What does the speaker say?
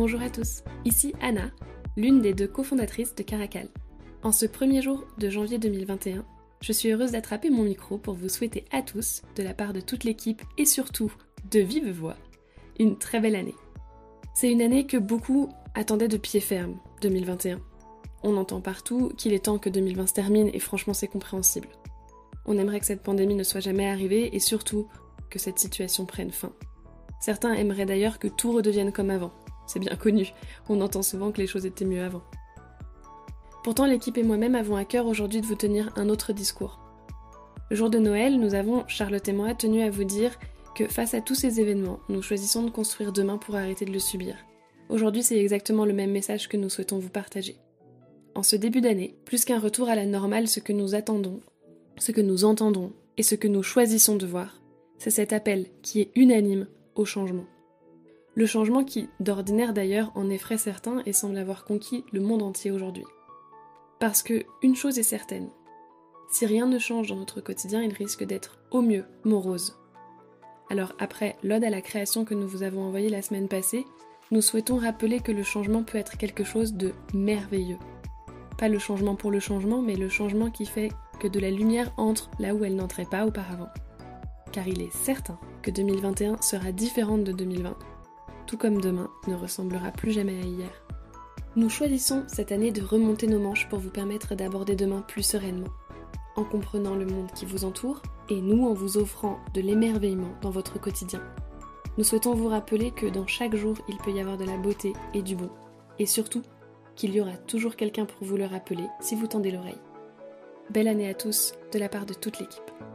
Bonjour à tous, ici Anna, l'une des deux cofondatrices de Caracal. En ce premier jour de janvier 2021, je suis heureuse d'attraper mon micro pour vous souhaiter à tous, de la part de toute l'équipe et surtout de vive voix, une très belle année. C'est une année que beaucoup attendaient de pied ferme, 2021. On entend partout qu'il est temps que 2020 se termine et franchement c'est compréhensible. On aimerait que cette pandémie ne soit jamais arrivée et surtout que cette situation prenne fin. Certains aimeraient d'ailleurs que tout redevienne comme avant, c'est bien connu, on entend souvent que les choses étaient mieux avant. Pourtant, l'équipe et moi-même avons à cœur aujourd'hui de vous tenir un autre discours. Le jour de Noël, nous avons, Charlotte et moi, tenu à vous dire que face à tous ces événements, nous choisissons de construire demain pour arrêter de le subir. Aujourd'hui, c'est exactement le même message que nous souhaitons vous partager. En ce début d'année, plus qu'un retour à la normale, ce que nous attendons, ce que nous entendons et ce que nous choisissons de voir, c'est cet appel qui est unanime au changement. Le changement qui, d'ordinaire d'ailleurs, en effraie certains et semble avoir conquis le monde entier aujourd'hui. Parce que, une chose est certaine, si rien ne change dans notre quotidien, il risque d'être au mieux morose. Alors après l'ode à la création que nous vous avons envoyée la semaine passée, nous souhaitons rappeler que le changement peut être quelque chose de merveilleux. Pas le changement pour le changement, mais le changement qui fait que de la lumière entre là où elle n'entrait pas auparavant. Car il est certain que 2021 sera différente de 2020 tout comme demain ne ressemblera plus jamais à hier. Nous choisissons cette année de remonter nos manches pour vous permettre d'aborder demain plus sereinement, en comprenant le monde qui vous entoure et nous en vous offrant de l'émerveillement dans votre quotidien. Nous souhaitons vous rappeler que dans chaque jour, il peut y avoir de la beauté et du bon, et surtout qu'il y aura toujours quelqu'un pour vous le rappeler si vous tendez l'oreille. Belle année à tous de la part de toute l'équipe.